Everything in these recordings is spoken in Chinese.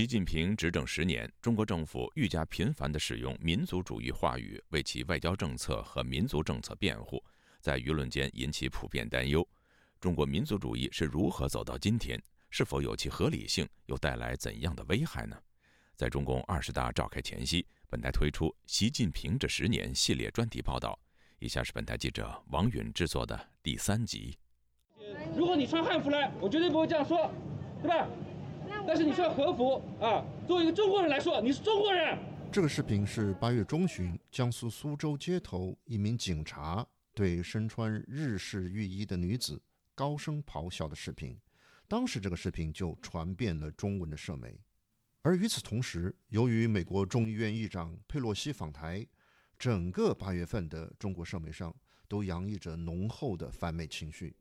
习近平执政十年，中国政府愈加频繁地使用民族主义话语为其外交政策和民族政策辩护，在舆论间引起普遍担忧。中国民族主义是如何走到今天？是否有其合理性？又带来怎样的危害呢？在中共二十大召开前夕，本台推出《习近平这十年》系列专题报道。以下是本台记者王允制作的第三集。如果你穿汉服来，我绝对不会这样说，对吧？但是你穿和服啊，作为一个中国人来说，你是中国人。这个视频是八月中旬江苏苏州街头一名警察对身穿日式浴衣的女子高声咆哮的视频。当时这个视频就传遍了中文的社媒。而与此同时，由于美国众议院议长佩洛西访台，整个八月份的中国社媒上都洋溢着浓厚的反美情绪。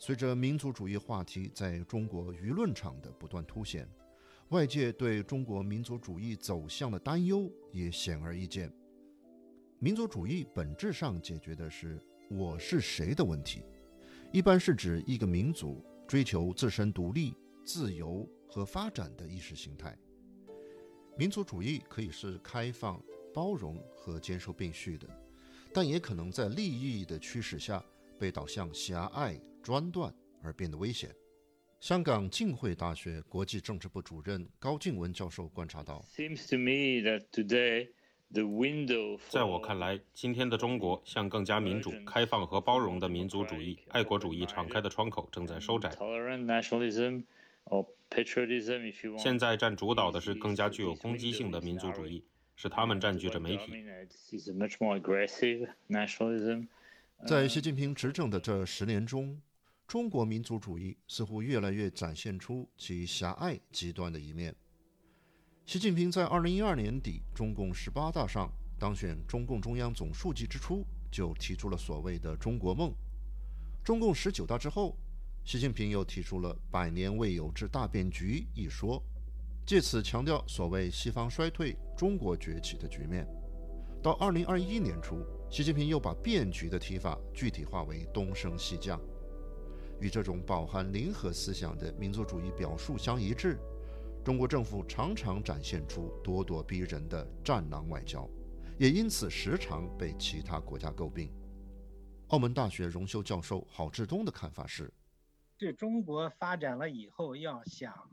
随着民族主义话题在中国舆论场的不断凸显，外界对中国民族主义走向的担忧也显而易见。民族主义本质上解决的是“我是谁”的问题，一般是指一个民族追求自身独立、自由和发展的意识形态。民族主义可以是开放、包容和兼收并蓄的，但也可能在利益的驱使下。被导向狭隘、专断而变得危险。香港浸会大学国际政治部主任高静文教授观察到：“在我看来，今天的中国向更加民主、开放和包容的民族主义、爱国主义敞开的窗口正在收窄。现在占主导的是更加具有攻击性的民族主义，是他们占据着媒体。”在习近平执政的这十年中，中国民族主义似乎越来越展现出其狭隘极端的一面。习近平在二零一二年底中共十八大上当选中共中央总书记之初，就提出了所谓的“中国梦”。中共十九大之后，习近平又提出了“百年未有之大变局”一说，借此强调所谓西方衰退、中国崛起的局面。到二零二一年初。习近平又把变局的提法具体化为东升西降，与这种饱含零和思想的民族主义表述相一致。中国政府常常展现出咄咄逼人的战狼外交，也因此时常被其他国家诟病。澳门大学荣休教授郝志东的看法是：这中国发展了以后，要想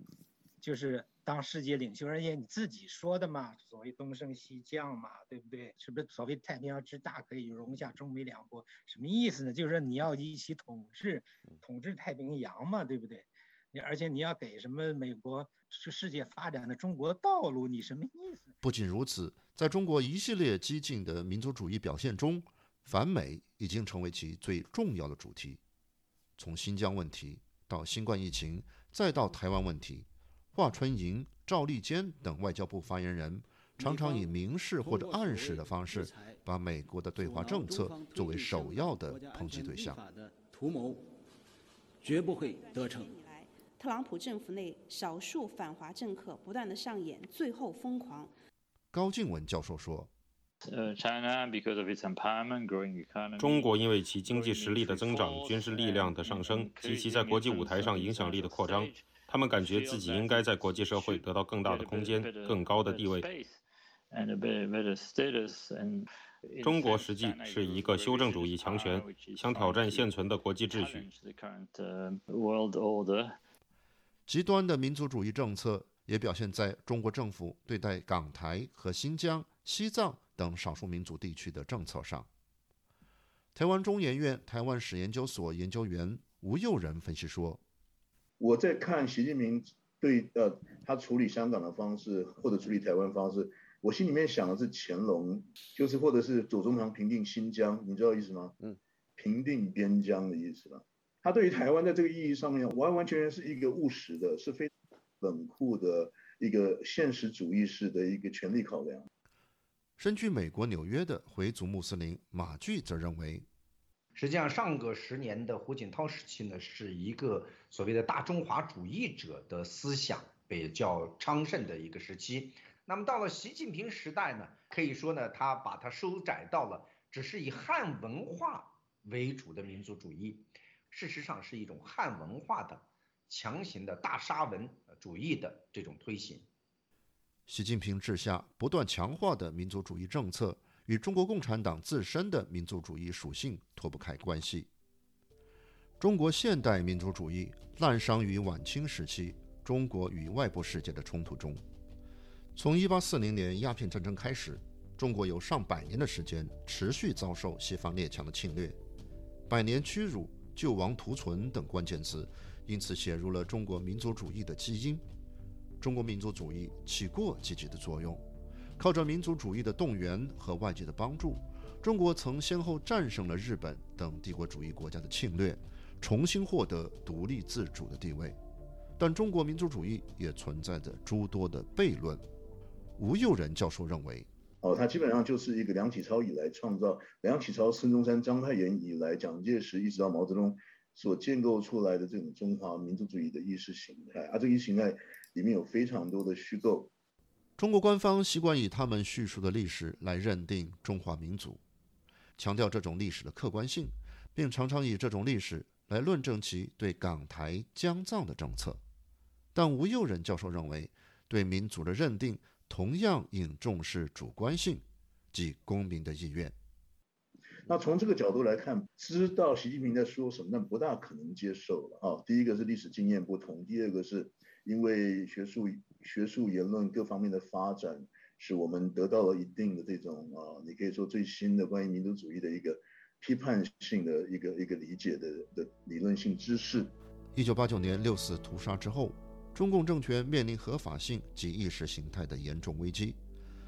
就是。当世界领袖，而且你自己说的嘛，所谓东升西降嘛，对不对？是不是所谓太平洋之大可以容下中美两国？什么意思呢？就是说你要一起统治，统治太平洋嘛，对不对？你而且你要给什么美国是世界发展的中国道路？你什么意思？不仅如此，在中国一系列激进的民族主义表现中，反美已经成为其最重要的主题。从新疆问题到新冠疫情，再到台湾问题。华春莹、赵立坚等外交部发言人常常以明示或者暗示的方式，把美国的对华政策作为首要的抨击对象。图谋绝不会得逞。特朗普政府内少数反华政客不断的上演最后疯狂。高静文教授说：“中国因为其经济实力的增长、军事力量的上升及其在国际舞台上影响力的扩张。”他们感觉自己应该在国际社会得到更大的空间、更高的地位。中国实际是一个修正主义强权，想挑战现存的国际秩序。极端的民族主义政策也表现在中国政府对待港台和新疆、西藏等少数民族地区的政策上。台湾中研院台湾史研究所研究员吴佑仁分析说。我在看习近平对呃他处理香港的方式或者处理台湾方式，我心里面想的是乾隆，就是或者是左宗棠平定新疆，你知道意思吗？嗯，平定边疆的意思吧。他对于台湾在这个意义上面，完完全全是一个务实的，是非冷酷的一个现实主义式的一个权力考量。身居美国纽约的回族穆斯林马巨则认为。实际上，上个十年的胡锦涛时期呢，是一个所谓的大中华主义者的思想比较昌盛的一个时期。那么到了习近平时代呢，可以说呢，他把它收窄到了只是以汉文化为主的民族主义，事实上是一种汉文化的强行的大沙文主义的这种推行。习近平治下不断强化的民族主义政策与中国共产党自身的民族主义属性脱不开关系。中国现代民族主义滥觞于晚清时期中国与外部世界的冲突中。从1840年鸦片战争开始，中国有上百年的时间持续遭受西方列强的侵略，“百年屈辱”“救亡图存”等关键词因此写入了中国民族主义的基因。中国民族主义起过积极的作用，靠着民族主义的动员和外界的帮助，中国曾先后战胜了日本等帝国主义国家的侵略。重新获得独立自主的地位，但中国民族主义也存在着诸多的悖论。吴佑仁教授认为，哦，他基本上就是一个梁启超以来创造，梁启超、孙中山、章太炎以来，蒋介石一直到毛泽东所建构出来的这种中华民族主义的意识形态，而这个意识形态里面有非常多的虚构。中国官方习惯以他们叙述的历史来认定中华民族，强调这种历史的客观性，并常常以这种历史。来论证其对港台疆藏的政策，但吴佑仁教授认为，对民族的认定同样应重视主观性，即公民的意愿。那从这个角度来看，知道习近平在说什么，那不大可能接受了啊。第一个是历史经验不同，第二个是因为学术、学术言论各方面的发展，使我们得到了一定的这种啊，你可以说最新的关于民族主义的一个。批判性的一个一个理解的的理论性知识。一九八九年六四屠杀之后，中共政权面临合法性及意识形态的严重危机，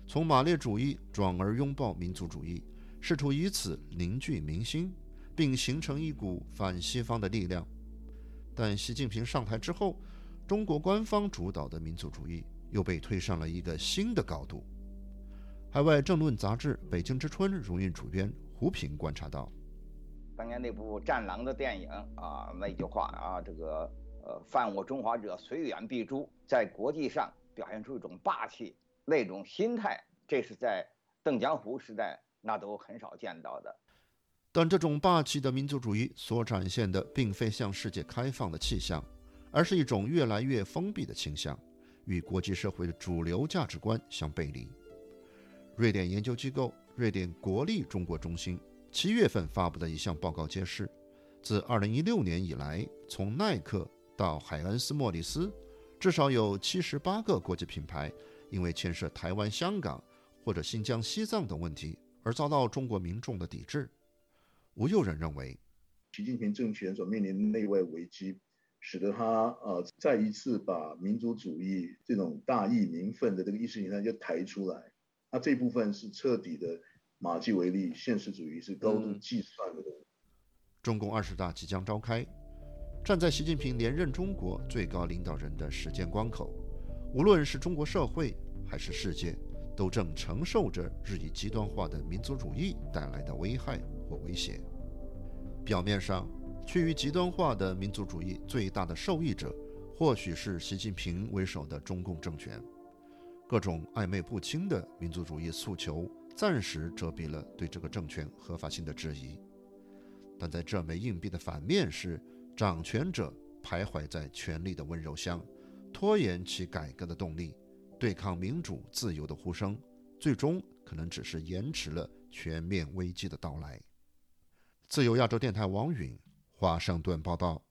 从马列主义转而拥抱民族主义，试图以此凝聚民心，并形成一股反西方的力量。但习近平上台之后，中国官方主导的民族主义又被推上了一个新的高度。海外政论杂志《北京之春》荣誉主编。胡平观察到，当年那部《战狼》的电影啊，那句话啊，这个呃，犯我中华者，虽远必诛，在国际上表现出一种霸气，那种心态，这是在邓江湖时代那都很少见到的。但这种霸气的民族主义所展现的，并非向世界开放的气象，而是一种越来越封闭的倾向，与国际社会的主流价值观相背离。瑞典研究机构。瑞典国立中国中心七月份发布的一项报告揭示，自2016年以来，从耐克到海恩斯莫里斯，至少有78个国际品牌因为牵涉台湾、香港或者新疆、西藏等问题而遭到中国民众的抵制。吴佑仁认为，习近平政权所面临的内外危机，使得他呃再一次把民族主义这种大义民愤的这个意识形态就抬出来。那这部分是彻底的马基维利现实主义，是高度计算的东西。中共二十大即将召开，站在习近平连任中国最高领导人的时间关口，无论是中国社会还是世界，都正承受着日益极端化的民族主义带来的危害或威胁。表面上，趋于极端化的民族主义最大的受益者，或许是习近平为首的中共政权。各种暧昧不清的民族主义诉求暂时遮蔽了对这个政权合法性的质疑，但在这枚硬币的反面是掌权者徘徊在权力的温柔乡，拖延其改革的动力，对抗民主自由的呼声，最终可能只是延迟了全面危机的到来。自由亚洲电台王允华盛顿报道。